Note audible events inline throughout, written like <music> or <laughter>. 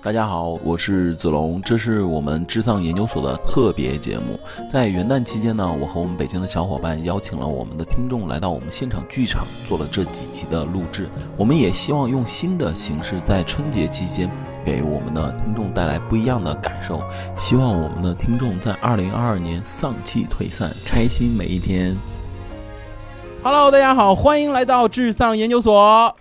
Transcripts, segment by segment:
大家好，我是子龙，这是我们智丧研究所的特别节目。在元旦期间呢，我和我们北京的小伙伴邀请了我们的听众来到我们现场剧场，做了这几集的录制。我们也希望用新的形式，在春节期间给我们的听众带来不一样的感受。希望我们的听众在二零二二年丧气退散，开心每一天。Hello，大家好，欢迎来到智丧研究所。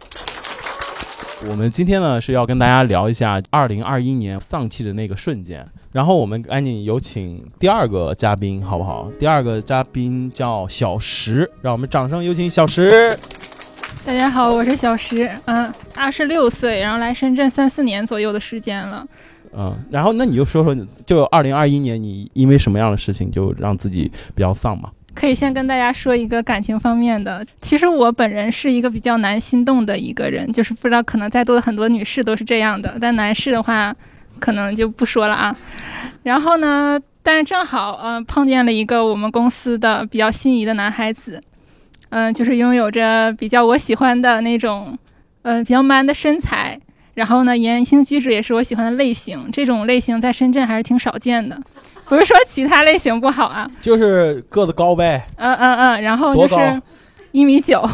我们今天呢是要跟大家聊一下二零二一年丧气的那个瞬间，然后我们赶紧有请第二个嘉宾，好不好？第二个嘉宾叫小石，让我们掌声有请小石。大家好，我是小石，嗯，二十六岁，然后来深圳三四年左右的时间了。嗯，然后那你就说说，就二零二一年你因为什么样的事情就让自己比较丧嘛？可以先跟大家说一个感情方面的。其实我本人是一个比较难心动的一个人，就是不知道可能在座的很多女士都是这样的，但男士的话可能就不说了啊。然后呢，但是正好嗯碰见了一个我们公司的比较心仪的男孩子，嗯，就是拥有着比较我喜欢的那种嗯比较 man 的身材，然后呢言行举止也是我喜欢的类型，这种类型在深圳还是挺少见的。不是说其他类型不好啊，就是个子高呗。嗯嗯嗯，然后就是一米九，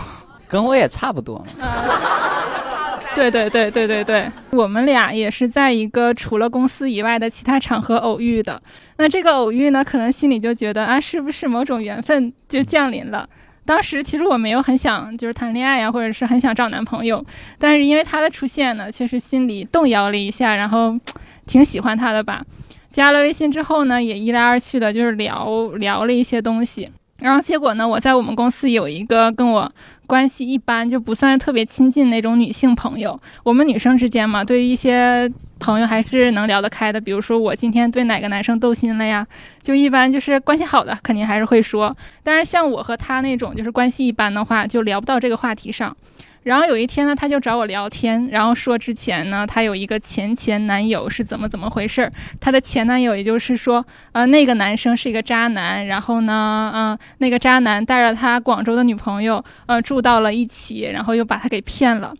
跟我也差不多。<laughs> 对对对对对对，我们俩也是在一个除了公司以外的其他场合偶遇的。那这个偶遇呢，可能心里就觉得啊，是不是某种缘分就降临了？当时其实我没有很想就是谈恋爱呀，或者是很想找男朋友，但是因为他的出现呢，确实心里动摇了一下，然后挺喜欢他的吧。加了微信之后呢，也一来二去的，就是聊聊了一些东西。然后结果呢，我在我们公司有一个跟我关系一般，就不算是特别亲近那种女性朋友。我们女生之间嘛，对于一些朋友还是能聊得开的。比如说我今天对哪个男生动心了呀，就一般就是关系好的肯定还是会说。但是像我和他那种就是关系一般的话，就聊不到这个话题上。然后有一天呢，他就找我聊天，然后说之前呢，他有一个前前男友是怎么怎么回事儿。他的前男友，也就是说，呃，那个男生是一个渣男，然后呢，嗯，那个渣男带着他广州的女朋友，呃，住到了一起，然后又把他给骗了。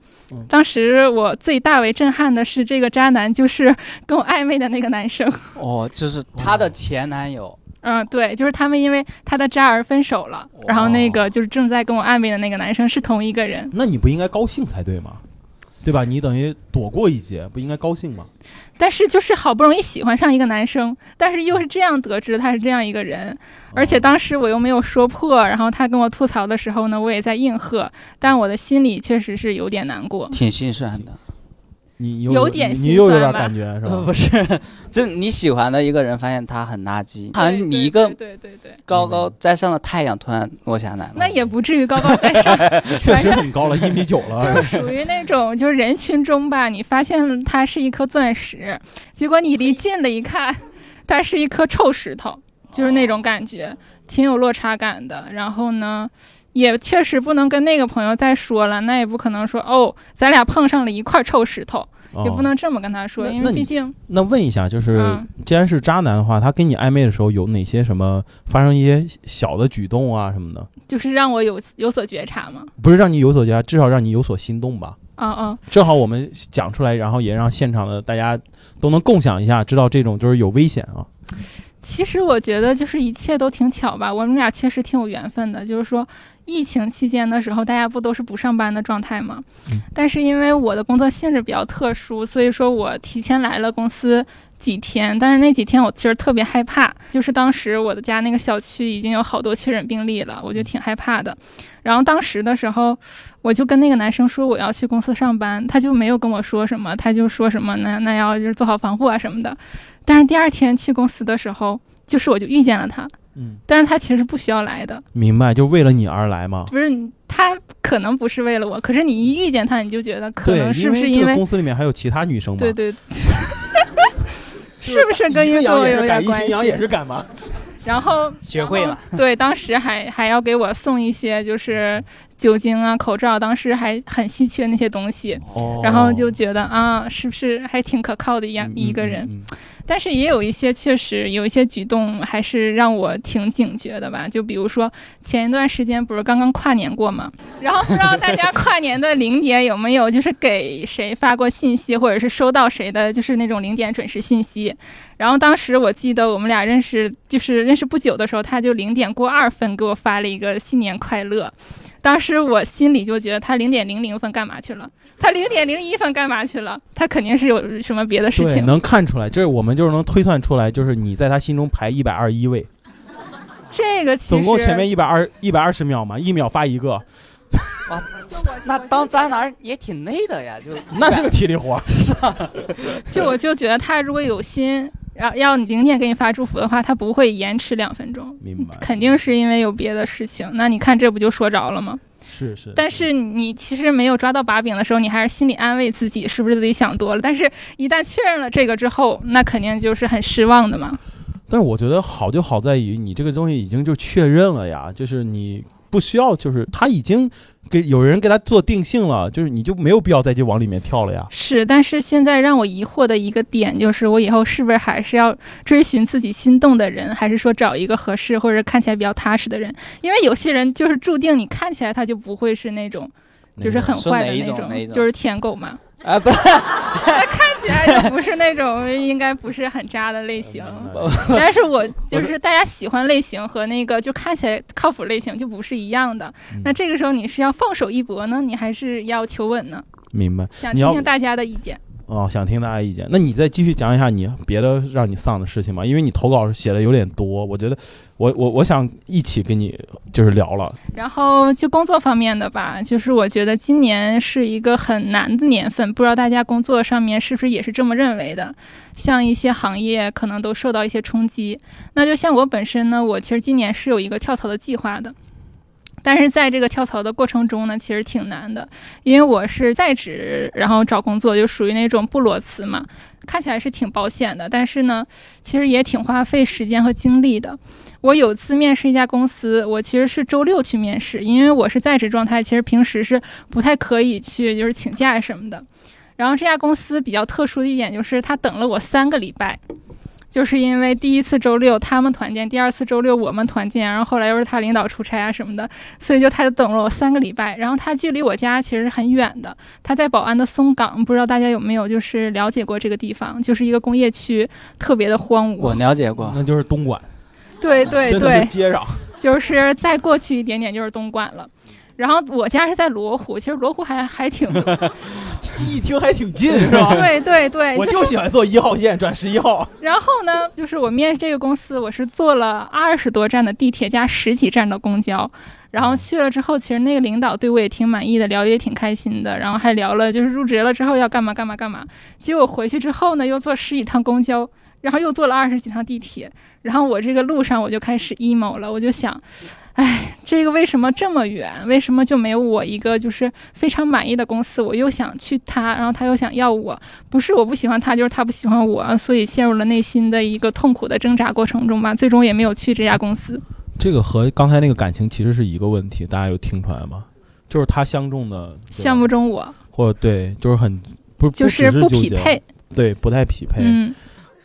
当时我最大为震撼的是，这个渣男就是跟我暧昧的那个男生。哦，就是他的前男友。嗯，对，就是他们因为他的渣而分手了，然后那个就是正在跟我暧昧的那个男生是同一个人。那你不应该高兴才对吗？对吧？你等于躲过一劫，不应该高兴吗？但是就是好不容易喜欢上一个男生，但是又是这样得知他是这样一个人，而且当时我又没有说破，然后他跟我吐槽的时候呢，我也在应和，但我的心里确实是有点难过，挺心酸的。你有点你又有点感觉是吧？不是，<laughs> 就你喜欢的一个人，发现他很垃圾，好像你一个对对对高高在上的太阳突然落下来了。那也不至于高高在上 <laughs> <laughs> 确实很高了，一米九了。就是属于那种，就是人群中吧，你发现他是一颗钻石，结果你离近了一看，他是一颗臭石头，就是那种感觉，挺有落差感的。然后呢？也确实不能跟那个朋友再说了，那也不可能说哦，咱俩碰上了一块臭石头，也不能这么跟他说，因为毕竟。那问一下，就是既然是渣男的话，他跟你暧昧的时候有哪些什么发生一些小的举动啊什么的？就是让我有有所觉察吗？不是让你有所觉察，至少让你有所心动吧？嗯嗯。正好我们讲出来，然后也让现场的大家都能共享一下，知道这种就是有危险啊。其实我觉得就是一切都挺巧吧，我们俩确实挺有缘分的，就是说。疫情期间的时候，大家不都是不上班的状态吗？但是因为我的工作性质比较特殊，所以说我提前来了公司几天。但是那几天我其实特别害怕，就是当时我的家那个小区已经有好多确诊病例了，我就挺害怕的。然后当时的时候，我就跟那个男生说我要去公司上班，他就没有跟我说什么，他就说什么那那要就是做好防护啊什么的。但是第二天去公司的时候，就是我就遇见了他。嗯，但是他其实不需要来的，明白？就为了你而来吗？不是，他可能不是为了我，可是你一遇见他，你就觉得可能是不是因为公司里面还有其他女生吗？对对，是不是跟 <laughs> 运动有点关系？一群羊也是敢吗？然后学会了，对，当时还还要给我送一些就是酒精啊、口罩，当时还很稀缺那些东西，哦然后就觉得啊，是不是还挺可靠的一样嗯一个人？嗯嗯但是也有一些确实有一些举动还是让我挺警觉的吧，就比如说前一段时间不是刚刚跨年过嘛，然后不知道大家跨年的零点有没有就是给谁发过信息，或者是收到谁的就是那种零点准时信息。然后当时我记得我们俩认识就是认识不久的时候，他就零点过二分给我发了一个新年快乐，当时我心里就觉得他零点零零分干嘛去了？他零点零一分干嘛去了？他肯定是有什么别的事对，情。能看出来，就是我们就是能推算出来，就是你在他心中排一百二十一位，这个其实总共前面一百二一百二十秒嘛，一秒发一个，那当渣男也挺累的呀，就 <laughs> 那是个体力活儿。就我就觉得他如果有心，要要零点给你发祝福的话，他不会延迟两分钟，明白，肯定是因为有别的事情。那你看这不就说着了吗？是是。但是你其实没有抓到把柄的时候，你还是心里安慰自己，是不是自己想多了？但是一旦确认了这个之后，那肯定就是很失望的嘛。但是我觉得好就好在于你这个东西已经就确认了呀，就是你不需要，就是他已经给有人给他做定性了，就是你就没有必要再去往里面跳了呀。是，但是现在让我疑惑的一个点就是，我以后是不是还是要追寻自己心动的人，还是说找一个合适或者看起来比较踏实的人？因为有些人就是注定你看起来他就不会是那种，就是很坏的那种就是舔狗嘛，<laughs> 啊不，<laughs> 看起来就不是那种应该不是很渣的类型。但是我就是大家喜欢类型和那个就看起来靠谱类型就不是一样的。嗯那这个时候你是要放手一搏呢，你还是要求稳呢？明白想听听大家的意见。哦，想听大家意见，那你再继续讲一下你别的让你丧的事情吧，因为你投稿写的有点多，我觉得我我我想一起跟你就是聊了。然后就工作方面的吧，就是我觉得今年是一个很难的年份，不知道大家工作上面是不是也是这么认为的？像一些行业可能都受到一些冲击。那就像我本身呢，我其实今年是有一个跳槽的计划的。但是在这个跳槽的过程中呢，其实挺难的，因为我是在职，然后找工作就属于那种不裸辞嘛，看起来是挺保险的，但是呢，其实也挺花费时间和精力的。我有次面试一家公司，我其实是周六去面试，因为我是在职状态，其实平时是不太可以去就是请假什么的。然后这家公司比较特殊的一点就是，他等了我三个礼拜，就是因为第一次周六他们团建，第二次周六我们团建，然后后来又是他领导出差啊什么的，所以就他就等了我三个礼拜。然后他距离我家其实很远的，他在宝安的松岗，不知道大家有没有就是了解过这个地方，就是一个工业区，特别的荒芜我。了解过，那就是东莞，对对对是，接壤。就是再过去一点点就是东莞了。然后我家是在罗湖，其实罗湖还还挺，<laughs> 一听还挺近是吧？对对对，我就喜欢坐一号线转十一号。然后呢，就是我面试这个公司，我是坐了二十多站的地铁加十几站的公交，然后去了之后，其实那个领导对我也挺满意的，聊得也挺开心的，然后还聊了就是入职了之后要干嘛干嘛干嘛。结果回去之后呢，又坐十几趟公交，然后又坐了二十几趟地铁，然后我这个路上我就开始 emo 了，我就想。哎，这个为什么这么远？为什么就没有我一个就是非常满意的公司？我又想去他，然后他又想要我，不是我不喜欢他，就是他不喜欢我，所以陷入了内心的一个痛苦的挣扎过程中吧。最终也没有去这家公司。这个和刚才那个感情其实是一个问题，大家有听出来吗？就是他相中的对吧项目中我或者对，就是很不就是不匹配，对，不太匹配。嗯，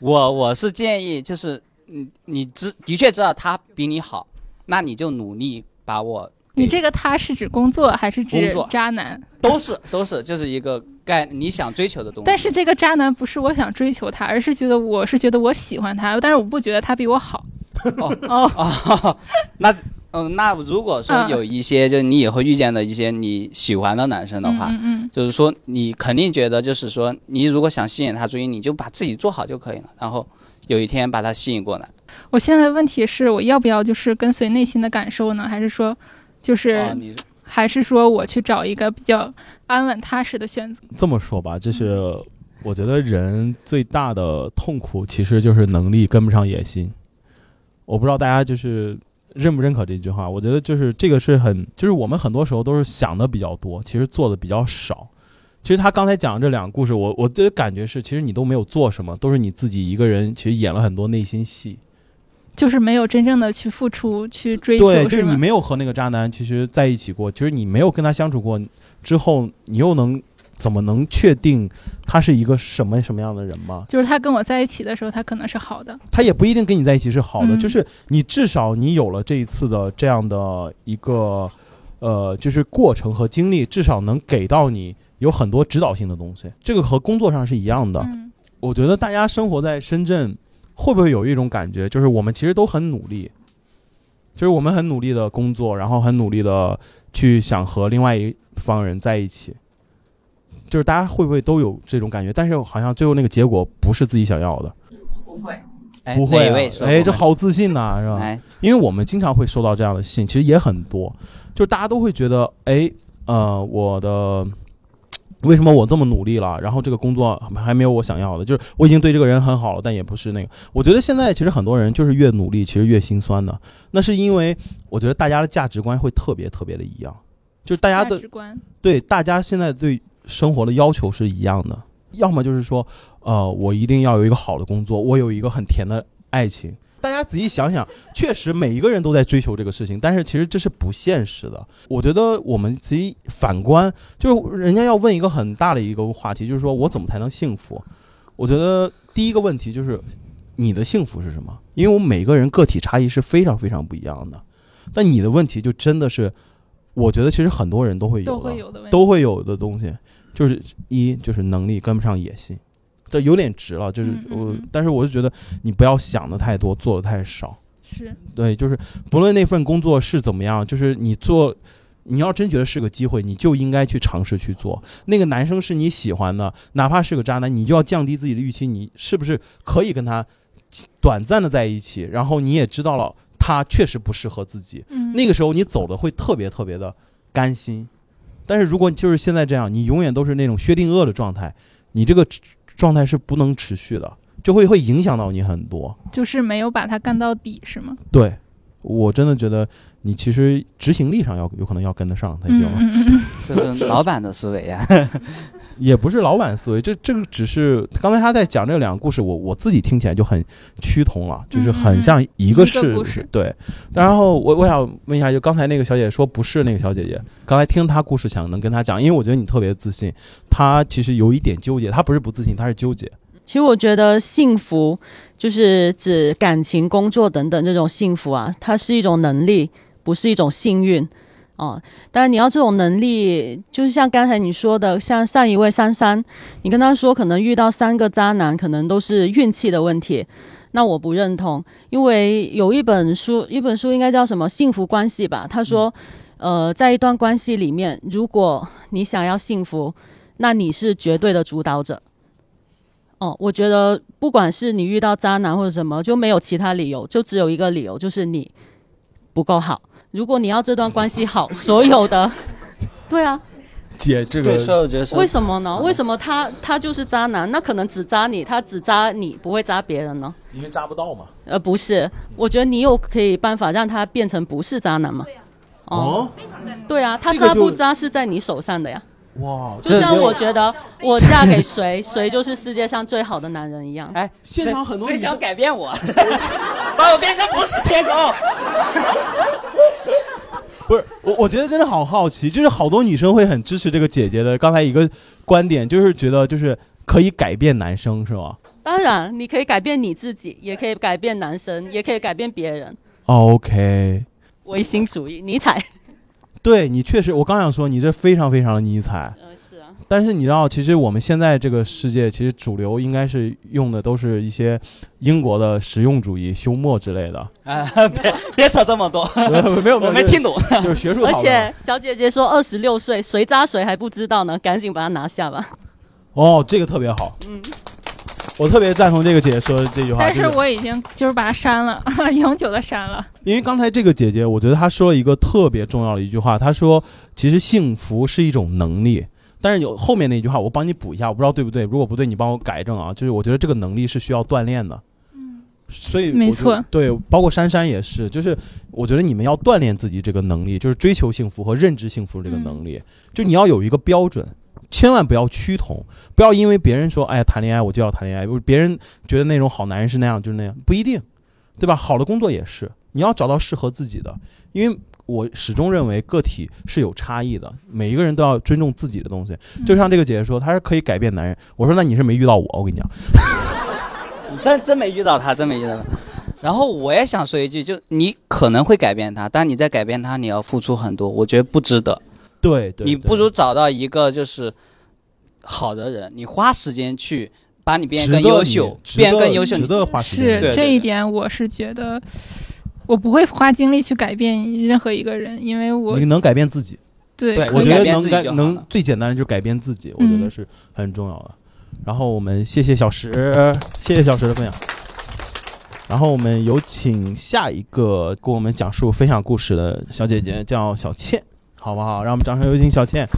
我我是建议就是你你知的确知道他比你好，那你就努力把我你这个他是指工作还是指渣男？都是都是就是一个概你想追求的东西。但是这个渣男不是我想追求他，而是觉得我是觉得我喜欢他，但是我不觉得他比我好。<laughs> 哦哦，哦，那嗯，那如果说嗯有一些就是你以后遇见的一些你喜欢的男生的话，嗯嗯就是说你肯定觉得就是说你如果想吸引他注意，你就把自己做好就可以了，然后有一天把他吸引过来。嗯，我现在的问题是我要不要就是跟随内心的感受呢？还是说就是、啊，还是说我去找一个比较安稳踏实的选择？这么说吧，就是我觉得人最大的痛苦其实就是能力跟不上野心。我不知道大家就是认不认可这句话。我觉得就是这个是很，就是我们很多时候都是想的比较多，其实做的比较少。其实他刚才讲的这两个故事，我我的感觉是，其实你都没有做什么，都是你自己一个人，其实演了很多内心戏。就是没有真正的去付出、去追求，对，就是你没有和那个渣男其实在一起过，就是你没有跟他相处过之后，你又能怎么能确定他是一个什么什么样的人吗？就是他跟我在一起的时候，他可能是好的。他也不一定跟你在一起是好的，嗯就是你至少你有了这一次的这样的一个呃，就是过程和经历，至少能给到你有很多指导性的东西。这个和工作上是一样的。嗯，我觉得大家生活在深圳，会不会有一种感觉，就是我们其实都很努力，就是我们很努力的工作，然后很努力的去想和另外一方人在一起，就是大家会不会都有这种感觉？但是好像最后那个结果不是自己想要的，哎不会、不会这好自信呐、是吧？哎，因为我们经常会收到这样的信，其实也很多，就是大家都会觉得，哎，呃，我的为什么我这么努力了，然后这个工作还没有我想要的，就是我已经对这个人很好了，但也不是那个。我觉得现在其实很多人就是越努力，其实越心酸的，那是因为我觉得大家的价值观会特别特别的一样，就是大家的价值观，对大家现在对生活的要求是一样的，要么就是说，呃，我一定要有一个好的工作，我有一个很甜的爱情。大家仔细想想，确实每一个人都在追求这个事情，但是其实这是不现实的。我觉得我们自己反观，就是人家要问一个很大的一个话题，就是说我怎么才能幸福？我觉得第一个问题就是你的幸福是什么？因为我们每个人个体差异是非常非常不一样的，但你的问题就真的是，我觉得其实很多人都会有的，都会有的。都会有的东西，就是一就是能力跟不上野心，这有点值了，就是我但是我就觉得你不要想的太多，做的太少。是，对，就是不论那份工作是怎么样，就是你做，你要真觉得是个机会，你就应该去尝试去做。那个男生是你喜欢的，哪怕是个渣男，你就要降低自己的预期，你是不是可以跟他短暂的在一起，然后你也知道了他确实不适合自己，嗯，那个时候你走的会特别特别的甘心。但是如果就是现在这样，你永远都是那种薛定谔的状态，你这个状态是不能持续的，就会会影响到你很多。就是没有把它干到底，是吗？对我真的觉得你其实执行力上要有可能要跟得上才行，嗯嗯嗯 <laughs> 这是老板的思维呀。也不是老板思维，这这个只是刚才他在讲这两个故事，我我自己听起来就很趋同了，就是很像一个事对。然后我我想问一下，就刚才那个小姐姐说不是那个小姐姐，刚才听她故事想能跟她讲，因为我觉得你特别自信，她其实有一点纠结，她不是不自信，她是纠结。其实我觉得幸福就是指感情、工作等等这种幸福啊，它是一种能力，不是一种幸运。哦，当然你要这种能力，就是像刚才你说的，像上一位珊珊，你跟她说可能遇到三个渣男，可能都是运气的问题。那我不认同，因为有一本书，一本书应该叫什么《幸福关系》吧？他说，呃，在一段关系里面，如果你想要幸福，那你是绝对的主导者。哦，我觉得不管是你遇到渣男或者什么，就没有其他理由，就只有一个理由，就是你不够好。如果你要这段关系好，<laughs> 所有的，<laughs> 对啊，姐，这，个为什么呢？为什么他他就是渣男？那可能只渣你，他只渣你，不会渣别人呢？因为渣不到嘛。呃，不是，我觉得你有可以办法让他变成不是渣男嘛？哦，对啊，他渣不渣是在你手上的呀。哇，就像我觉得我嫁给谁，<laughs> 谁就是世界上最好的男人一样。哎，现场很多谁想改变我，<laughs> 把我变成不是天狗。<laughs> 不是我，我觉得真的好好奇，就是好多女生会很支持这个姐姐的刚才一个观点，就是觉得就是可以改变男生，是吗？当然，你可以改变你自己，也可以改变男生，也可以改变别人。哦 OK，唯心主义，尼采。对你确实，我刚想说你这非常非常的尼采，呃，是啊。但是你知道，其实我们现在这个世界，其实主流应该是用的都是一些英国的实用主义、休谟之类的。啊，<laughs> 别别扯这么多，没有没有，<laughs> 我没听懂。就是学术。而且小姐姐说二十六岁，谁渣谁还不知道呢？赶紧把它拿下吧。哦，这个特别好，嗯，我特别赞同这个姐姐说的这句话。但是我已经就是把它删了，<laughs> 永久的删了。因为刚才这个姐姐，我觉得她说了一个特别重要的一句话，她说其实幸福是一种能力。但是有后面那句话，我帮你补一下，我不知道对不对。如果不对，你帮我改正啊。就是我觉得这个能力是需要锻炼的。嗯，所以没错对，包括珊珊也是，就是我觉得你们要锻炼自己这个能力，就是追求幸福和认知幸福这个能力，就你要有一个标准，千万不要趋同，不要因为别人说哎呀谈恋爱我就要谈恋爱，不是别人觉得那种好男人是那样就是那样，不一定。对吧？好的工作也是，你要找到适合自己的，因为我始终认为个体是有差异的，每一个人都要尊重自己的东西。就像这个姐姐说，她是可以改变男人。我说那你是没遇到我，我跟你讲，<laughs> 真真没遇到他，真没遇到他。然后我也想说一句，就你可能会改变他，但你在改变他，你要付出很多，我觉得不值得。对对，你不如找到一个就是好的人，你花时间去把你变得更优秀，变得更优秀，值得花时间。是这一点，我是觉得我不会花精力去改变任何一个人，因为我你能改变自己。对，我觉得能改能最简单的就是改变自己，我觉得是很重要的。然后我们谢谢小石，谢谢小石的分享。然后我们有请下一个跟我们讲述分享故事的小姐姐，叫小倩，好不好？让我们掌声有请小倩。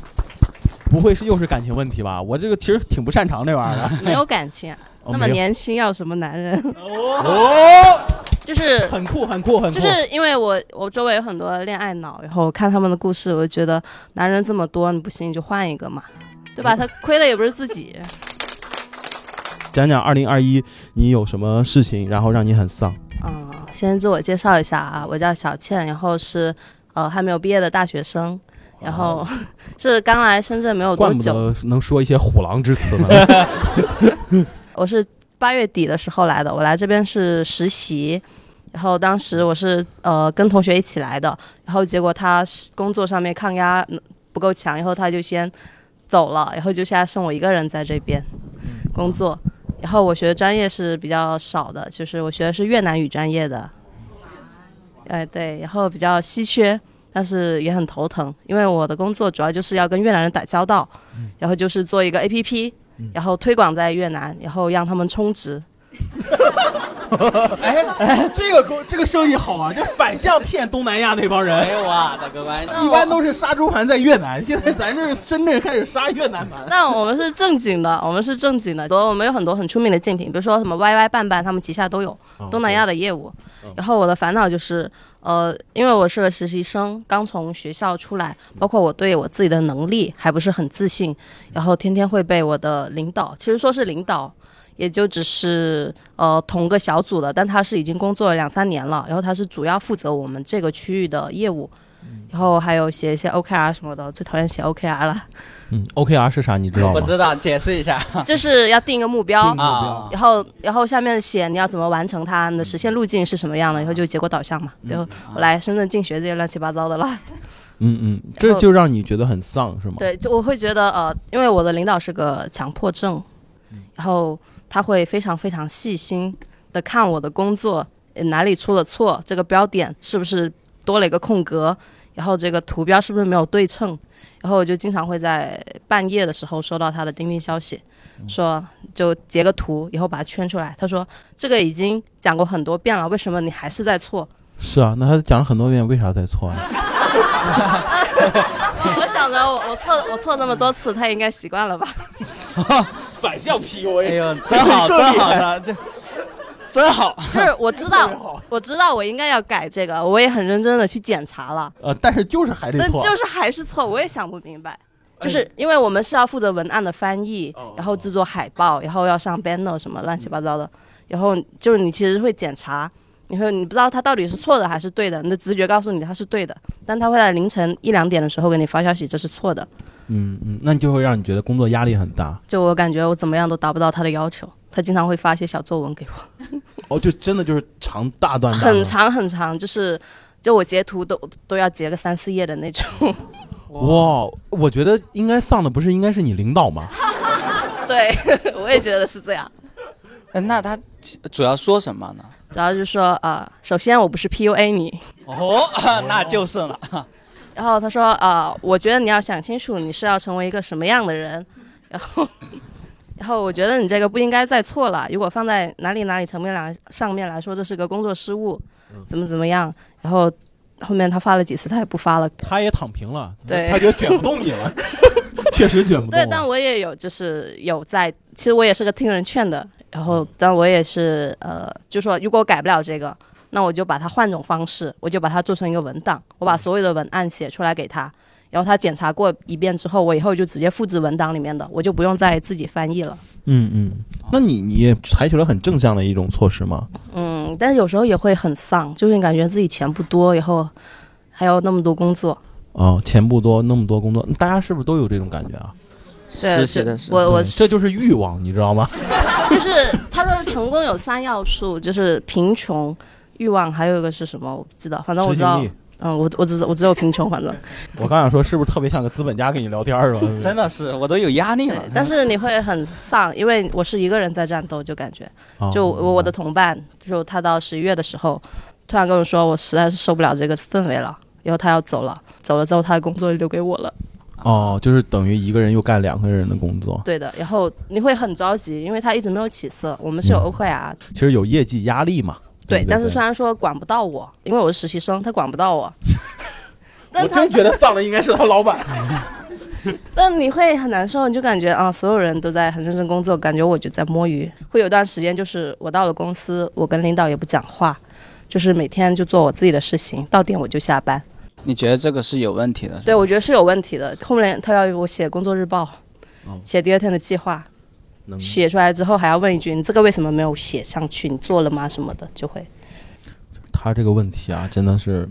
不会是又是感情问题吧？我这个其实挺不擅长这玩意儿的。没有感情，那么年轻要什么男人？哦，就是很酷，很酷，很酷。就是因为我我周围有很多恋爱脑，然后看他们的故事，我就觉得男人这么多，你不行你就换一个嘛，对吧？他亏的也不是自己。讲讲二零二一，你有什么事情，然后让你很丧？嗯，先自我介绍一下啊，我叫小倩，然后是呃还没有毕业的大学生，然后 <laughs> 是刚来深圳没有多久，能说一些虎狼之词呢。<laughs> 我是八月底的时候来的，我来这边是实习，然后当时我是呃跟同学一起来的，然后结果他工作上面抗压不够强，然后他就先走了，然后就现在剩我一个人在这边工作。然后我学的专业是比较少的，就是我学的是越南语专业的，哎对，然后比较稀缺，但是也很头疼，因为我的工作主要就是要跟越南人打交道，然后就是做一个 APP，然后推广在越南，然后让他们充值。哎哎，这个工这个生意好啊，就反向骗东南亚那帮人。哎哇，大哥们，一般都是杀猪盘在越南，现在咱这深圳开始杀越南盘。那我们是正经的，我们是正经的。我们有很多很出名的竞品，比如说什么 YY 拌拌，他们旗下都有东南亚的业务。然后我的烦恼就是，呃，因为我是个实习生，刚从学校出来，包括我对我自己的能力还不是很自信，然后天天会被我的领导，其实说是领导。也就只是呃同个小组的，但他是已经工作了两三年了，然后他是主要负责我们这个区域的业务，然后还有写一些 OKR 什么的，最讨厌写 OKR 了。嗯，OKR 是啥？你知道吗？<laughs> 我知道，解释一下。就是要定一个目标啊，然后然后下面写你要怎么完成它，你的实现路径是什么样的，然后就结果导向嘛。然后我来深圳进学这些乱七八糟的了。<laughs> 嗯嗯，这就让你觉得很丧是吗？对，就我会觉得呃，因为我的领导是个强迫症，然后。他会非常非常细心的看我的工作哪里出了错，这个标点是不是多了一个空格，然后这个图标是不是没有对称，然后我就经常会在半夜的时候收到他的钉钉消息，说就截个图，以后把它圈出来。他说这个已经讲过很多遍了，为什么你还是在错？是啊，那他讲了很多遍，为啥在错呀？<laughs> <laughs> 我想着我我错我错那么多次，他应该习惯了吧。<laughs> 反向 PUA，哎呦，真好，真好的，这真好。就是我知道，我知道我应该要改这个，我也很认真的去检查了。呃，但是就是还得错，就是还是错，我也想不明白。就是因为我们是要负责文案的翻译，然后制作海报，然后要上 banner 什么乱七八糟的，然后就是你其实会检查，你会你不知道他到底是错的还是对的，你的直觉告诉你他是对的，但他会在凌晨一两点的时候给你发消息，这是错的。嗯嗯，那你就会让你觉得工作压力很大。就我感觉我怎么样都达不到他的要求，他经常会发一些小作文给我。<laughs> 哦，就真的就是长大段。很长很长，就是就我截图都都要截个三四页的那种。哇，我觉得应该丧的不是应该是你领导吗？<laughs> 对，<laughs> 我也觉得是这样。那他主要说什么呢？主要就是说呃，首先我不是 PUA 你。哦，<laughs> 那就是了。<laughs> 然后他说：“啊，我觉得你要想清楚，你是要成为一个什么样的人。然后，<laughs> 然后我觉得你这个不应该再错了。如果放在哪里哪里层面来上面来说，这是个工作失误，怎么怎么样。然后后面他发了几次，他也不发了，他也躺平了，对，他觉得卷不动你了，确实卷不动。对，但我也有就是有在，其实我也是个听人劝的。然后，但我也是呃，就说如果改不了这个。”那我就把它换种方式，我就把它做成一个文档，我把所有的文案写出来给他，然后他检查过一遍之后，我以后就直接复制文档里面的，我就不用再自己翻译了。嗯嗯，那你你也采取了很正向的一种措施吗？嗯，嗯，但是有时候也会很丧，就是感觉自己钱不多，以后还有那么多工作。哦，钱不多，那么多工作，大家是不是都有这种感觉啊？对实习的时候，我我这就是欲望，你知道吗？<laughs> 就是他说成功有三要素，就是贫穷、欲望，还有一个是什么我不记得，反正我知道。嗯，我我只我只有贫穷，反正 <laughs> 我刚想说，是不是特别像个资本家跟你聊天儿是吧？真的是我都有压力了。，对但是你会很丧，因为我是一个人在战斗，就感觉哦就我我的同伴，就他到十一月的时候，突然跟我说，我实在是受不了这个氛围了，以后他要走了，走了之后他的工作留给我了，哦，就是等于一个人又干两个人的工作，对的，然后你会很着急，因为他一直没有起色，我们是有嗯 OKR，、其实有业绩压力嘛。对，不但是虽然说管不到我，因为我是实习生，他管不到我。<laughs> 我真觉得丧的应该是他老板。<laughs> 但你会很难受，你就感觉啊，所有人都在很认真工作，感觉我就在摸鱼。会有段时间，就是我到了公司，我跟领导也不讲话，就是每天就做我自己的事情，到点我就下班。你觉得这个是有问题的？对，我觉得是有问题的。后面他要我写工作日报哦，写第二天的计划，写出来之后还要问一句：“你这个为什么没有写上去？你做了吗？”什么的，就会。他这个问题啊，真的是，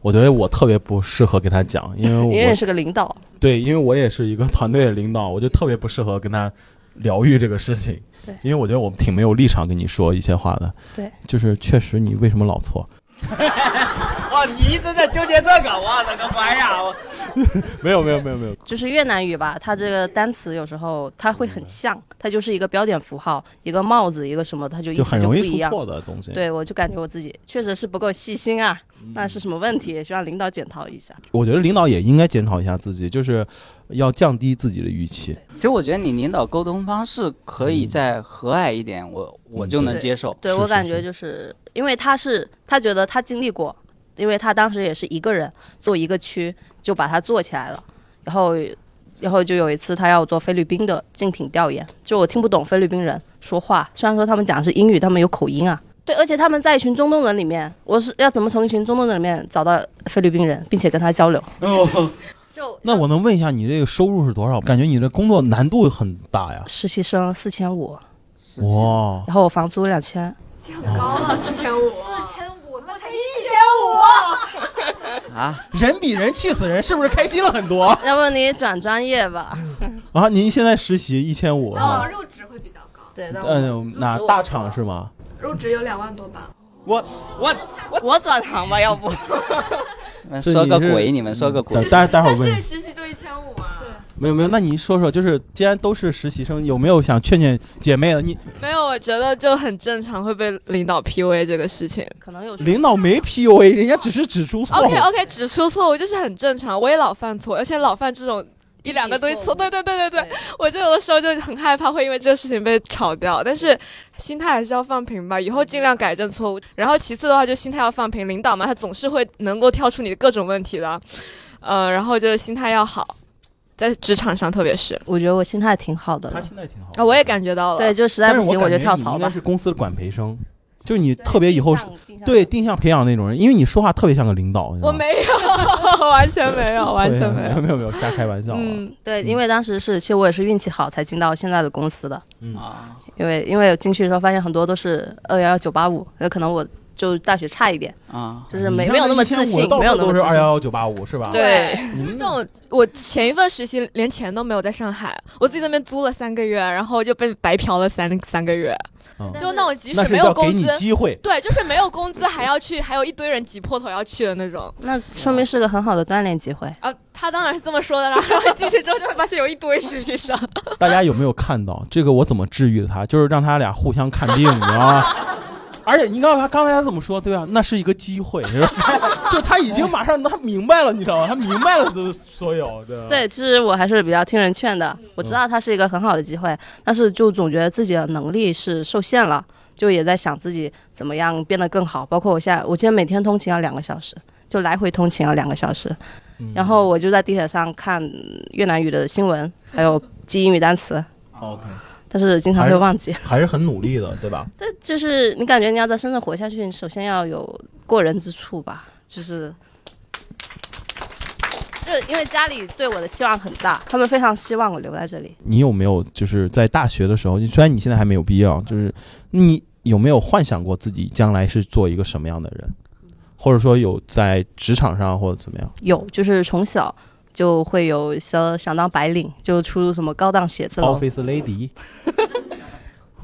我觉得我特别不适合跟他讲，因为我 <laughs> 因为你是个领导，对，因为我也是一个团队的领导，我就特别不适合跟他疗愈这个事情。对因为我觉得我挺没有立场跟你说一些话的。对，就是确实你为什么老错？<laughs> 哇，你一直在纠结这个，我的个妈呀！我 <laughs> 没有没有没有没有，就是越南语吧，它这个单词有时候它会很像，它就是一个标点符号，一个帽子，一个什么，它就意思就很容易出不一样。错的东西。，对，我就感觉我自己确实是不够细心啊，嗯那是什么问题？也希望领导检讨一下。我觉得领导也应该检讨一下自己，就是要降低自己的预期。其实我觉得你领导沟通方式可以再和蔼一点，我我就能接受。对我感觉就是因为他是他觉得他经历过，因为他当时也是一个人做一个区，就把它做起来了。然后，然后就有一次他要我做菲律宾的竞品调研，就我听不懂菲律宾人说话，虽然说他们讲的是英语，他们有口音啊。对，而且他们在一群中东人里面，我是要怎么从一群中东人里面找到菲律宾人，并且跟他交流？<laughs> 就那我能问一下，你这个收入是多少？感觉你这工作难度很大呀。实习生四千五，哇，然后我房租两千，很高了，四千五，四千，啊，人比人气死人，是不是开心了很多 <laughs> 要不你转专业吧？<laughs> 啊？您现在实习一千五那我？入职会比较高，对，嗯，哪大厂是吗？入职有两万多吧。我我我转行吧，要不？<laughs> 说个鬼，你们说个鬼等。待待会儿问你。实习就一千五啊。没有没有，那你说说，就是既然都是实习生，有没有想劝劝姐妹的？你没有，我觉得就很正常会被领导 PUA 这个事情。可能有领导没 PUA，人家只是指出错误。OK OK，指出错误就是很正常，我也老犯错，而且老犯这种一两个堆错。对对对对对，我就有的时候就很害怕会因为这个事情被炒掉，但是心态还是要放平吧，以后尽量改正错误。然后其次的话，就心态要放平，领导嘛，他总是会能够挑出你的各种问题的，呃，然后就是心态要好，在职场上特别是我觉得我心态挺好的他了。现在挺好啊，我也感觉到了。对，就实在不行我就跳槽吧。应该是公司的管培生，就你特别以后是对定向培养那种人，因为你说话特别像个领导。我没有，<laughs> 完全没有，完全没有。没有没有瞎开玩笑啊。嗯，对，因为当时是，其实我也是运气好才进到现在的公司的。啊，因为因为进去的时候发现很多都是二幺幺九八五，有可能我就大学差一点，啊，就是没没有那么自信，没有都是。二幺幺九八五是吧？对，就是这种，我前一份实习连钱都没有在上海，我自己那边租了三个月，然后就被白嫖了三三个月，嗯就那种即使没有工资，机会。对，就是没有工资还要去，还有一堆人挤破头要去的那种。那说明是个很好的锻炼机会。啊，他当然是这么说的，啦然后进去之后就会发现有一堆实习生。大家有没有看到这个？我怎么治愈的他？就是让他俩互相看病，你知道吗？而且你告诉他刚才他怎么说？对吧？那是一个机会，是吧？<laughs> 就他已经马上他明白了，你知道吗？他明白了的所有，对？对，其实我还是比较听人劝的。我知道它是一个很好的机会，但是就总觉得自己的能力是受限了，就也在想自己怎么样变得更好。包括我现在，我今天每天通勤要两个小时，就来回通勤要两个小时。嗯然后我就在地铁上看越南语的新闻，还有记英语单词，OK，但是经常会忘记。还是很努力的，对吧？这就是你感觉你要在深圳活下去，你首先要有过人之处吧，就是。就因为家里对我的期望很大，他们非常希望我留在这里。你有没有就是在大学的时候，虽然你现在还没有毕业啊，就是你有没有幻想过自己将来是做一个什么样的人，或者说有在职场上或者怎么样？有，就是从小就会有想想当白领，就出入什么高档写字楼。Office Lady。<laughs>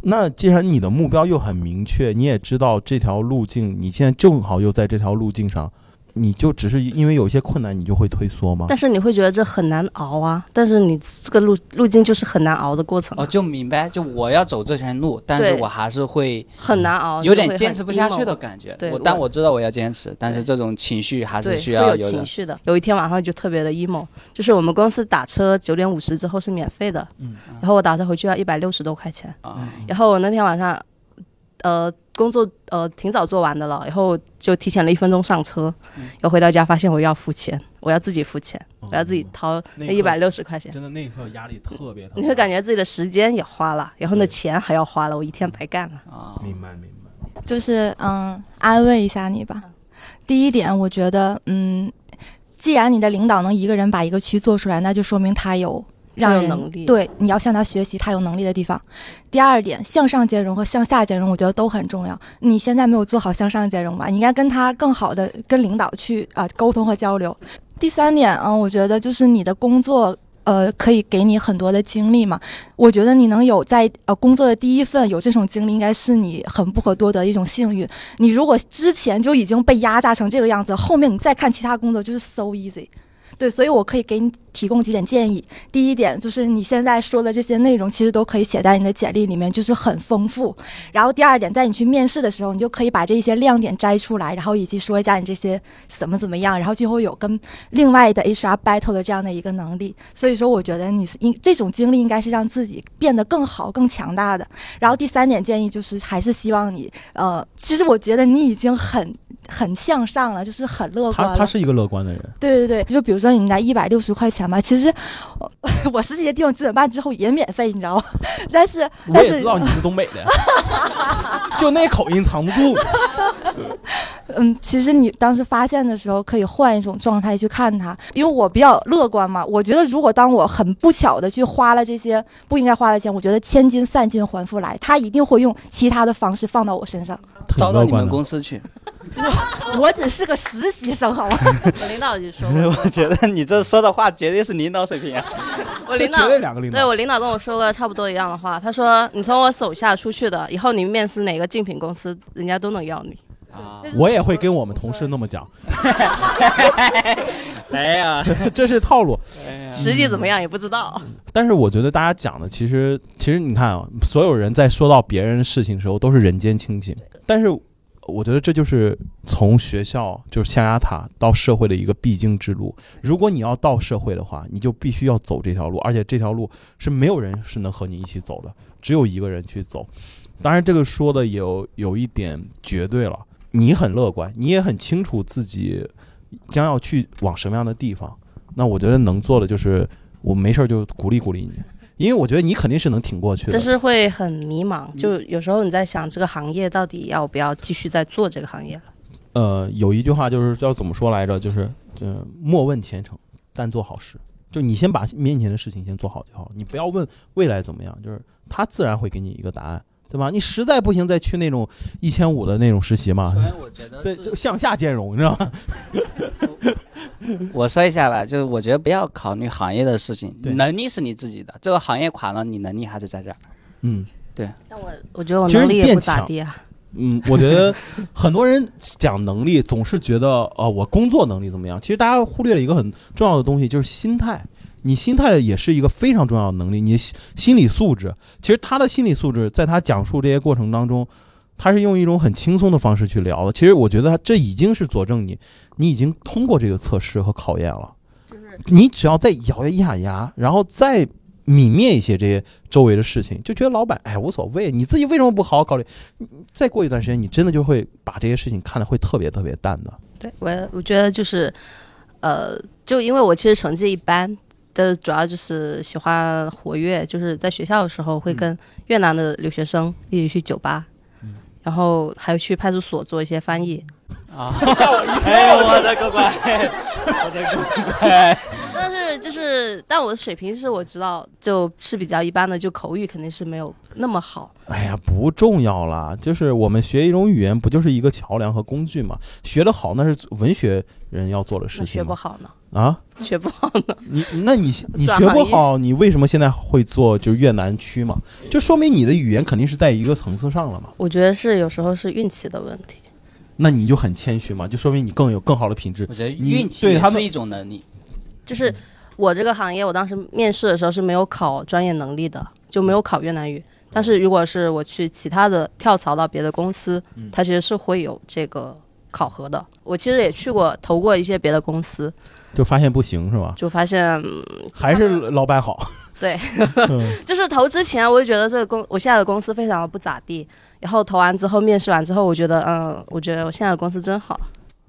那既然你的目标又很明确，你也知道这条路径，你现在正好又在这条路径上，你就只是因为有一些困难，你就会退缩吗？但是你会觉得这很难熬啊，但是你这个路路径就是很难熬的过程啊，哦，就明白，就我要走这条路，但是我还是会很难熬，有点坚持不下去的感觉。对但我知道我要坚持，但是这种情绪还是，需要有。情绪的。有一天晚上就特别的 emo，就是我们公司打车九点五十之后是免费的，嗯然后我打车回去要一百六十多块钱，嗯，然后我那天晚上，呃，工作呃挺早做完的了，然后就提前了一分钟上车，嗯然后回到家发现我要付钱，我要自己付钱，哦我要自己掏那那一百六十块钱。真的那一刻压力特别特别，你会感觉自己的时间也花了，然后那钱还要花了，我一天白干了。啊，明白明白。就是嗯，安慰一下你吧。第一点，我觉得嗯，既然你的领导能一个人把一个区做出来，那就说明他有有人能力对，你要向他学习他有能力的地方。第二点，向上兼容和向下兼容，我觉得都很重要。你现在没有做好向上兼容吧？你应该跟他更好的跟领导去啊、沟通和交流。第三点啊、我觉得就是你的工作。呃，可以给你很多的经历嘛？我觉得你能有在呃工作的第一份有这种经历，应该是你很不可多得的一种幸运。你如果之前就已经被压榨成这个样子，后面你再看其他工作就是 so easy。对，所以我可以给你提供几点建议。第一点就是你现在说的这些内容，其实都可以写在你的简历里面，就是很丰富。然后第二点，在你去面试的时候，你就可以把这一些亮点摘出来，然后以及说一下你这些怎么怎么样，然后最后有跟另外的 HR battle 的这样的一个能力。所以说，我觉得你是应这种经历应该是让自己变得更好、更强大的。然后第三点建议就是，还是希望你呃，其实我觉得你已经很很向上了，就是很乐观了。他他是一个乐观的人，对对对，就比如说你拿一百六十块钱吧，其实 <laughs> 我我实习的地方九点半之后也免费，你知道吗？<laughs> 但是我但是也知道你是东北的，<laughs> <laughs> 就那口音藏不住。<laughs> 嗯，其实你当时发现的时候，可以换一种状态去看它，因为我比较乐观嘛。我觉得如果当我很不巧的去花了这些不应该花的钱，我觉得千金散尽还复来，他一定会用其他的方式放到我身上。招到你们公司去。<laughs> 我只是个实习生，好吗？我领导就说过，我觉得你这说的话绝对是领导水平啊！我领导对两个领导。对我领导跟我说过差不多一样的话，他说你从我手下出去的，以后你面试哪个竞品公司，人家都能要你。啊，我也会跟我们同事那么讲，<laughs> 哎呀，<laughs> 这是套路。实际怎么样也不知道。但是我觉得大家讲的，其实其实你看啊，所有人在说到别人的事情的时候，都是人间清醒。但是我觉得这就是从学校就是象牙塔到社会的一个必经之路。如果你要到社会的话，你就必须要走这条路，而且这条路是没有人是能和你一起走的，只有一个人去走。当然，这个说的有有一点绝对了。你很乐观，你也很清楚自己将要去往什么样的地方。那我觉得能做的就是，我没事就鼓励鼓励你，因为我觉得你肯定是能挺过去的。但是会很迷茫，就有时候你在想这个行业到底要不要继续再做这个行业了。呃，有一句话就是叫怎么说来着？就是呃，莫问前程，但做好事。就你先把面前的事情先做好就好了，你不要问未来怎么样，就是他自然会给你一个答案，对吧？你实在不行再去那种一千五的那种实习嘛所以我觉得对，是就向下兼容，你知道吗？<laughs> <laughs> 我说一下吧，就是我觉得不要考虑行业的事情，能力是你自己的，这个行业垮了，你能力还是在这儿。嗯对但我我觉得我能力也不咋地啊。嗯，我觉得很多人讲能力，总是觉得呃我工作能力怎么样？其实大家忽略了一个很重要的东西，就是心态。你心态也是一个非常重要的能力，你心心理素质。其实他的心理素质，在他讲述这些过程当中，他是用一种很轻松的方式去聊的。其实我觉得他这已经是佐证你，你已经通过这个测试和考验了。就是你只要再咬一下牙，然后再泯灭一些这些周围的事情，就觉得老板哎无所谓，你自己为什么不好好考虑？再过一段时间，你真的就会把这些事情看得会特别特别淡的。对我我觉得就是，呃，就因为我其实成绩一般，的主要就是喜欢活跃，就是在学校的时候会跟越南的留学生一起去酒吧，然后还有去派出所做一些翻译。啊！<laughs> 哎，我的乖乖，我的乖乖！但是是就是，但我的水平是我知道就是比较一般的，就口语肯定是没有那么好。哎呀，不重要啦，就是我们学一种语言，不就是一个桥梁和工具嘛？学得好那是文学人要做的事情学。不好呢？啊，学不好呢？你那你你学不好，你为什么现在会做就是越南区嘛？就说明你的语言肯定是在一个层次上了嘛。我觉得是有时候是运气的问题。那你就很谦虚嘛，就说明你更有更好的品质我。觉得你运气对他们是一种能力。就是我这个行业，我当时面试的时候是没有考专业能力的，就没有考越南语。但是如果是我去其他的跳槽到别的公司，嗯它其实是会有这个考核的。我其实也去过投过一些别的公司，就发现不行是吧？就发现嗯还是老板好。<laughs> 对，嗯 <laughs> 就是投之前我就觉得这个公我现在的公司非常的不咋地，然后投完之后面试完之后，我觉得嗯，我觉得我现在的公司真好。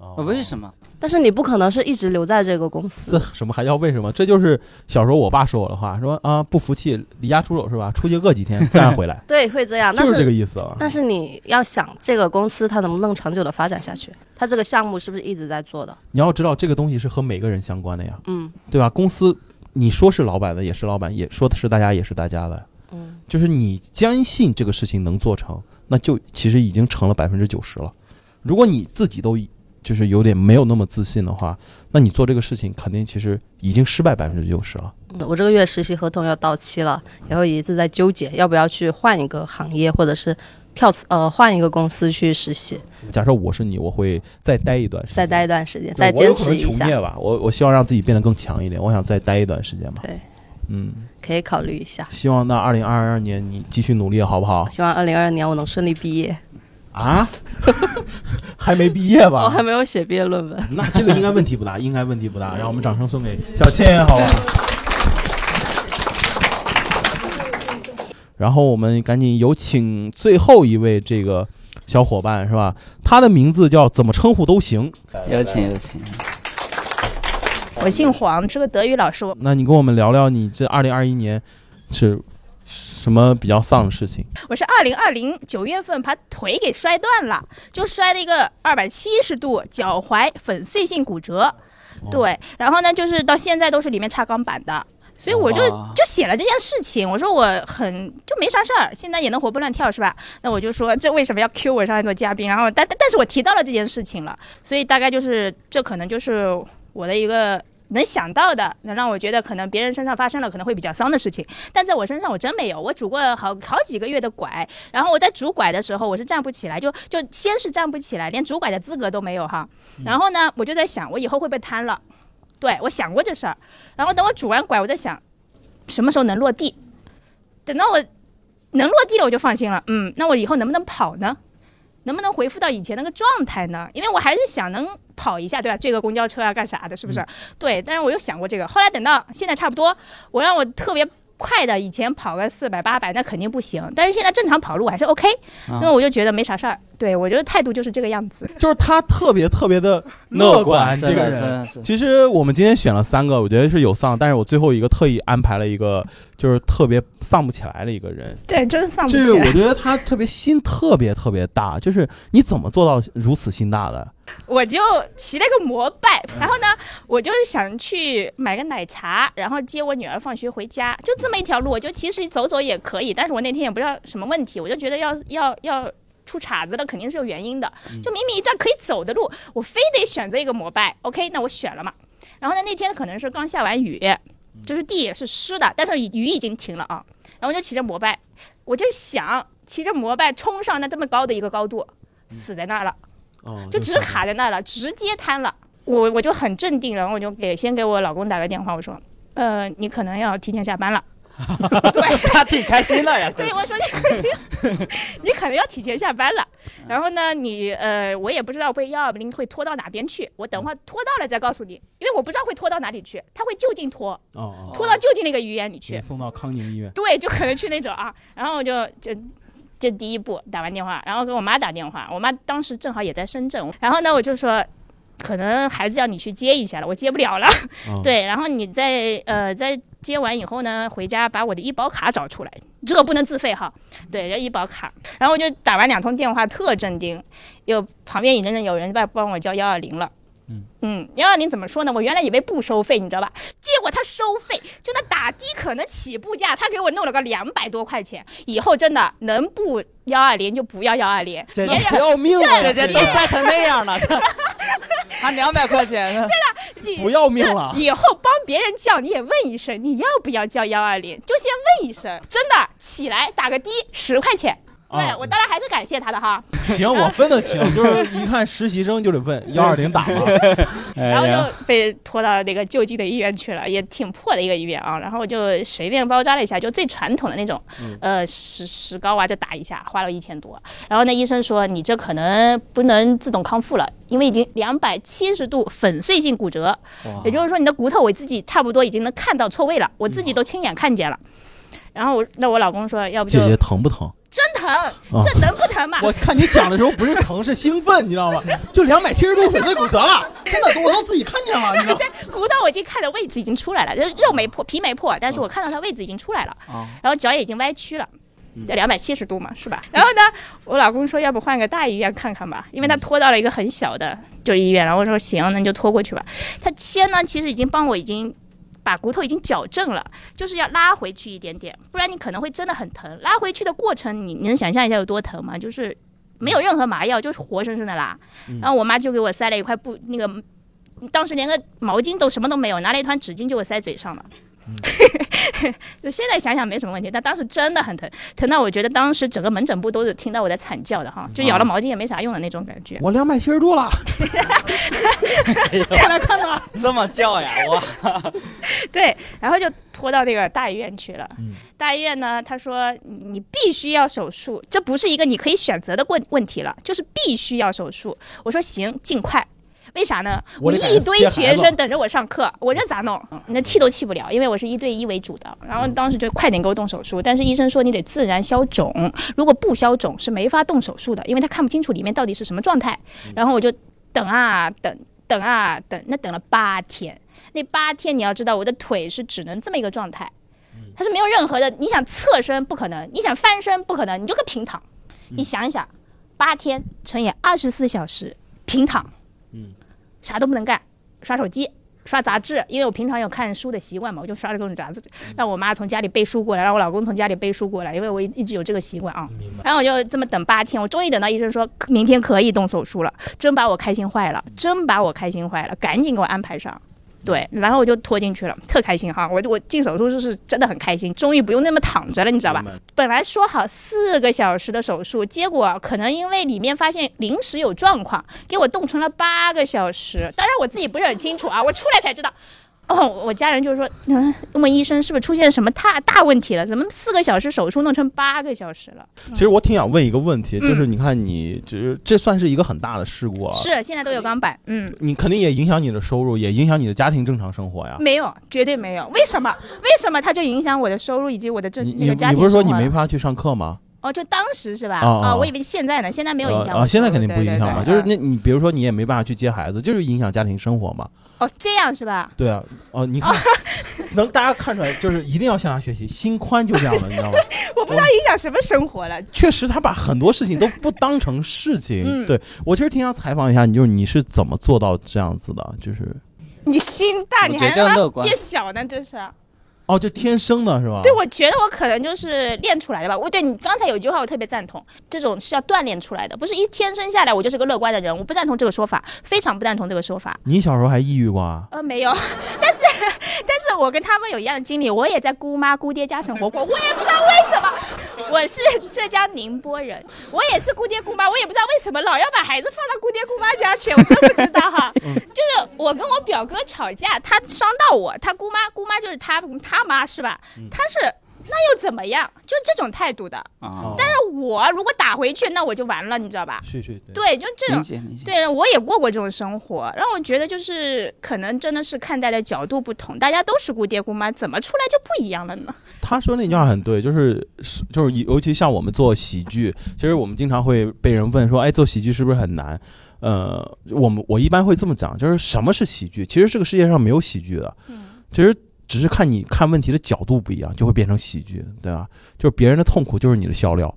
哦呃为什么？但是你不可能是一直留在这个公司这，什么还叫为什么？这就是小时候我爸说我的话，说啊不服气离家出走是吧？出去饿几天自然回来，<laughs> 对，会这样。但 <laughs> 就是这个意思啊。但是你要想这个公司它能不能长久的发展下去，它这个项目是不是一直在做的？你要知道这个东西是和每个人相关的呀，嗯对吧？公司你说是老板的也是老板，也说的是大家也是大家的，嗯，就是你坚信这个事情能做成，那就其实已经成了百分之九十了。如果你自己都就是有点没有那么自信的话，那你做这个事情肯定其实已经失败百分之九十了。嗯我这个月实习合同要到期了，然后也一直在纠结要不要去换一个行业，或者是跳槽呃换一个公司去实习，假设我是你，我会再待一段时间，再待一段时间，再坚持一下，吧。我我希望让自己变得更强一点，我想再待一段时间嘛。对，嗯，可以考虑一下。希望那二零二二年你继续努力，好不好？希望二零二二年我能顺利毕业。啊，<laughs> 还没毕业吧？我还没有写毕业论文。那这个应该问题不大，<laughs> 应该问题不大。让我们掌声送给小倩，好吧？<laughs> 然后我们赶紧有请最后一位这个小伙伴，是吧？他的名字叫怎么称呼都行。有请有请。我姓黄，是个德语老师。那你跟我们聊聊你这二零二一年是什么比较丧的事情？我是二零二零九月份把腿给摔断了，就摔了一个二百七十度脚踝粉碎性骨折。对，然后呢，就是到现在都是里面插钢板的。所以我就就写了这件事情，我说我很就没啥事儿，现在也能活蹦乱跳是吧？那我就说这为什么要 Q 我上来做嘉宾？然后但但但是我提到了这件事情了，所以大概就是这可能就是我的一个能想到的，能让我觉得可能别人身上发生了可能会比较丧的事情，但在我身上我真没有。我拄过好好几个月的拐，然后我在拄拐的时候我是站不起来，就就先是站不起来，连拄拐的资格都没有哈。然后呢，我就在想我以后会不会瘫了？对我想过这事儿，然后等我拄完拐，我在想什么时候能落地。等到我能落地了，我就放心了。嗯，那我以后能不能跑呢？能不能恢复到以前那个状态呢？因为我还是想能跑一下，对吧？追个公交车啊，干啥的，是不是？对。但是我又想过这个，后来等到现在差不多，我让我特别快的，以前跑个四百八百那肯定不行，但是现在正常跑路还是 OK，、啊那么我就觉得没啥事儿。对我觉得态度就是这个样子。就是他特别特别的乐观，这个人。其实我们今天选了三个，我觉得是有丧，但是我最后一个特意安排了一个，就是特别丧不起来的一个人。对，真丧不起来就是我。觉得他特别心特别特别大，就是你怎么做到如此心大的？<laughs> 我就骑了个摩拜，然后呢，我就是想去买个奶茶，然后接我女儿放学回家，就这么一条路，我就其实走走也可以，但是我那天也不知道什么问题，我就觉得要要要出岔子了，肯定是有原因的。就明明一段可以走的路，我非得选择一个摩拜，OK，那我选了嘛。然后呢，那天可能是刚下完雨，就是地也是湿的，但是雨已经停了啊。然后我就骑着摩拜，我就想骑着摩拜冲上那这么高的一个高度，死在那儿了。哦就只卡在那儿了，直接瘫了。我我就很镇定，然后我就给先给我老公打个电话，我说，呃，你可能要提前下班了。<laughs> 对，<laughs> 他挺开心的呀。对，我说你可能 <laughs> 你可能要提前下班了。然后呢，你呃，我也不知道被幺二零会拖到哪边去，我等会儿拖到了再告诉你，因为我不知道会拖到哪里去，他会就近拖，哦哦，拖到就近那个医院里去。送到康宁医院。对，就可能去那种啊。然后我就就这第一步打完电话，然后给我妈打电话，我妈当时正好也在深圳，然后呢我就说。可能孩子要你去接一下了，我接不了了。哦对，然后你在呃在接完以后呢，回家把我的医保卡找出来，这个不能自费哈。对，要医保卡。然后我就打完两通电话，特镇定，又旁边已经有人在帮我叫幺二零了。嗯嗯，幺二零怎么说呢？我原来以为不收费，你知道吧？结果他收费，就那打的可能起步价，他给我弄了个两百多块钱。以后真的能不幺二零就不要幺二零，姐别人不要命了，姐姐都晒成那样了，还两百块钱 <laughs> 呢。你不要命了以后帮别人叫你也问一声，你要不要叫幺二零？就先问一声，真的起来打个的十块钱。对、啊我当然还是感谢他的哈。<laughs> 行，我分得清，<laughs> 就是一看实习生就得问 <laughs> 幺二零打吗？然后就被拖到那个就近的医院去了，也挺破的一个医院啊。然后就随便包扎了一下，就最传统的那种，嗯呃，石石膏啊，就打一下，花了一千多。然后那医生说，你这可能不能自动康复了，因为已经两百七十度粉碎性骨折，也就是说你的骨头我自己差不多已经能看到错位了，我自己都亲眼看见了。然后我那我老公说，要不就姐姐疼不疼？真疼，啊这能不疼吗？我看你讲的时候不是疼，是兴奋，你知道吗？<laughs> 就两百七十度粉碎骨折了，真的，我都自己看见了，你知道吗？<laughs> 骨头我已经看的位置已经出来了，就是肉没破，皮没破，但是我看到它位置已经出来了，啊，然后脚也已经歪曲了。在两百七十度嘛，是吧？然后呢，我老公说要不换个大医院看看吧，因为他拖到了一个很小的就医院，然后我说行，那你就拖过去吧。他签呢，其实已经帮我已经把骨头已经矫正了，就是要拉回去一点点，不然你可能会真的很疼。拉回去的过程，你你能想象一下有多疼吗？就是没有任何麻药，就是活生生的拉。然后我妈就给我塞了一块布，那个当时连个毛巾都什么都没有，拿了一团纸巾就给我塞嘴上了。<laughs> 就现在想想没什么问题，但当时真的很疼，疼到我觉得当时整个门诊部都是听到我在惨叫的哈，就咬了毛巾也没啥用的那种感觉。我两百七十度了，<laughs> 快来看呐！这么叫呀，哇！<laughs> 对，然后就拖到那个大医院去了。嗯大医院呢，他说你你必须要手术，这不是一个你可以选择的问问题了，就是必须要手术。我说行，尽快。为啥呢？我一堆学生等着我上课，我这咋弄？那气都气不了，因为我是一对一为主的。然后当时就快点给我动手术，但是医生说你得自然消肿，如果不消肿是没法动手术的，因为他看不清楚里面到底是什么状态。然后我就等啊等，等啊等，那等了八天。那八天你要知道，我的腿是只能这么一个状态，它是没有任何的。你想侧身不可能，你想翻身不可能，你就个平躺。你想一想，八天乘以二十四小时平躺，嗯，啥都不能干，刷手机。刷杂志，因为我平常有看书的习惯嘛，我就刷着各种杂志，让我妈从家里背书过来，让我老公从家里背书过来，因为我一一直有这个习惯啊。然后我就这么等八天，我终于等到医生说明天可以动手术了，真把我开心坏了，真把我开心坏了，赶紧给我安排上。对，然后我就拖进去了，特开心哈！我我进手术室是真的很开心，终于不用那么躺着了，你知道吧？本来说好四个小时的手术，结果可能因为里面发现临时有状况，给我冻成了八个小时。当然我自己不是很清楚啊，我出来才知道。哦，我家人就是说，嗯，问医生是不是出现什么大大问题了？怎么四个小时手术弄成八个小时了？其实我挺想问一个问题，就是你看你，就是这算是一个很大的事故啊，是现在都有钢板，嗯，你肯定也影响你的收入，也影响你的家庭正常生活呀。没有，绝对没有。为什么？为什么它就影响我的收入以及我的这你你那个家庭你不是说你没法去上课吗？哦，就当时是吧？啊啊啊，我以为现在呢，现在没有影响我啊，现在肯定不影响了。对对对就是那你比如说你也没办法去接孩子，就是影响家庭生活嘛。哦，这样是吧？对啊，哦，你看，<laughs> 能大家看出来，就是一定要向他学习，心宽就这样的，你知道吗？<laughs> 我不知道影响什么生活了。确实，他把很多事情都不当成事情。嗯对我其实挺想采访一下你，就是你是怎么做到这样子的？就是你心大，你还让它这样乐观变小呢？这是。哦，就天生的是吧？对，我觉得我可能就是练出来的吧。我对你刚才有一句话我特别赞同，这种是要锻炼出来的，不是一天生下来我就是个乐观的人。我不赞同这个说法，非常不赞同这个说法。你小时候还抑郁过啊？呃，没有，但是 <laughs> 但是我跟他们有一样的经历，我也在姑妈姑爹家生活过，我也不知道为什么。<laughs> 我是浙江宁波人，我也是姑爹姑妈，我也不知道为什么老要把孩子放到姑爹姑妈家去，我真不知道哈。<laughs> 就是我跟我表哥吵架，他伤到我，他姑妈姑妈就是他他妈是吧？他是那又怎么样？就这种态度的。啊但是我如果打回去，那我就完了，你知道吧？是是，对，就这种理解理解对，我也过过这种生活，让我觉得就是可能真的是看待的角度不同，大家都是姑爹姑妈，怎么出来就不一样了呢？他说那句话很对，就是是就是尤其像我们做喜剧，其实我们经常会被人问说，哎，做喜剧是不是很难？呃，我们我一般会这么讲，就是什么是喜剧？其实这个世界上没有喜剧的，其实只是看你看问题的角度不一样，就会变成喜剧，对吧？就是别人的痛苦就是你的笑料。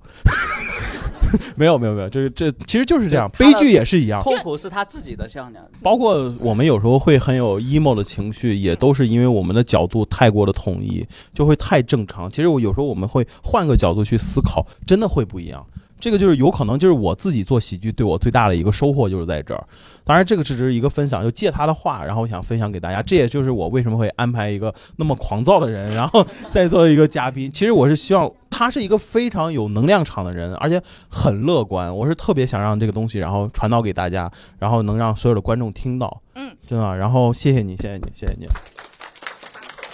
没有没有没有，这这其实就是这样，悲剧也是一样。痛苦是他自己的笑料。包括我们有时候会很有 emo 的情绪，也都是因为我们的角度太过的统一，就会太正常。其实我有时候我们会换个角度去思考，真的会不一样。这个就是有可能就是我自己做喜剧对我最大的一个收获就是在这儿。当然，这个只是一个分享，就借他的话，然后我想分享给大家。这也就是我为什么会安排一个那么狂躁的人，<laughs> 然后再做一个嘉宾。其实我是希望他是一个非常有能量场的人，而且很乐观。我是特别想让这个东西，然后传导给大家，然后能让所有的观众听到。嗯，真的。然后谢谢你，谢谢你，谢谢你。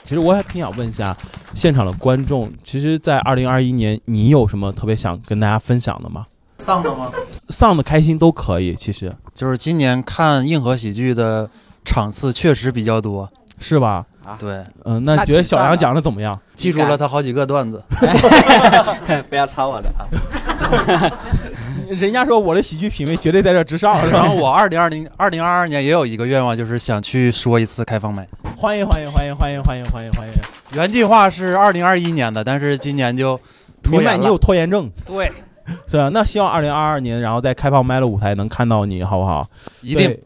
其实我还挺想问一下现场的观众，其实，在二零二一年，你有什么特别想跟大家分享的吗？丧的吗？丧的、开心都可以。其实就是今年看硬核喜剧的场次确实比较多，是吧？对，嗯、那觉得小杨讲的怎么样？记住了他好几个段子。<laughs> 不要抄我的啊！<laughs> 人家说我的喜剧品味绝对在这之上，是吧？然后我二零二零二零二二年也有一个愿望，就是想去说一次开放麦。欢迎欢迎欢迎欢迎欢迎欢迎欢迎！原计划是二零二一年的，但是今年就明白你有拖延症，对，是吧？那希望二零二二年，然后在开放麦的舞台能看到你，好不好？一定对。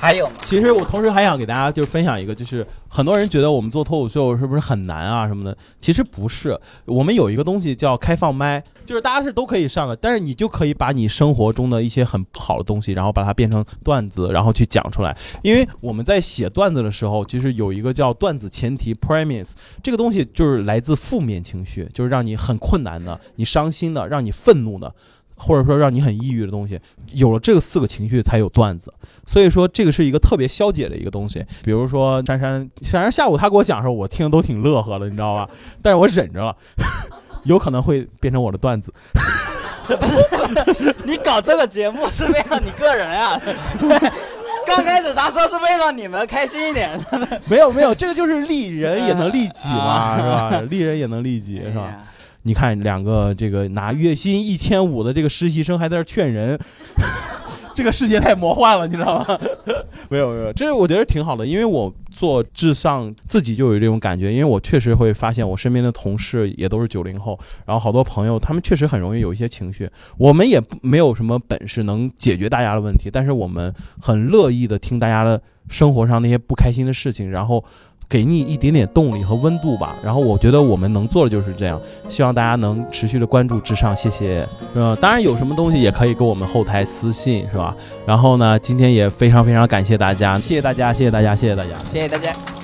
还有吗？其实我同时还想给大家就是分享一个，就是很多人觉得我们做脱口秀是不是很难啊什么的，其实不是。我们有一个东西叫开放麦，就是大家是都可以上的，但是你就可以把你生活中的一些很不好的东西，然后把它变成段子，然后去讲出来。因为我们在写段子的时候，其实有一个叫段子前提 （premise），这个东西就是来自负面情绪，就是让你很困难的、你伤心的、让你愤怒的。或者说让你很抑郁的东西，有了这个四个情绪才有段子，所以说这个是一个特别消解的一个东西。比如说珊珊，珊珊下午她给我讲的时候，我听的都挺乐呵的，你知道吧？但是我忍着了，<laughs> 有可能会变成我的段子。不 <laughs> 是你搞这个节目是为了你个人啊？<laughs> 刚开始咱说是为了你们开心一点，没有没有，这个就是利人也能利己嘛，是吧？利人也能利己，是吧？你看两个这个拿月薪一千五的这个实习生还在这劝人，<laughs> 这个世界太魔幻了，你知道吗？<laughs> 没有没有，这我觉得挺好的，因为我做至上自己就有这种感觉，因为我确实会发现我身边的同事也都是九零后，然后好多朋友他们确实很容易有一些情绪，我们也没有什么本事能解决大家的问题，但是我们很乐意的听大家的生活上那些不开心的事情，然后。给你一点点动力和温度吧。然后我觉得我们能做的就是这样，希望大家能持续的关注至上，谢谢。呃，当然有什么东西也可以给我们后台私信，是吧？然后呢，今天也非常非常感谢大家，谢谢大家，谢谢大家，谢谢大家。谢谢大家。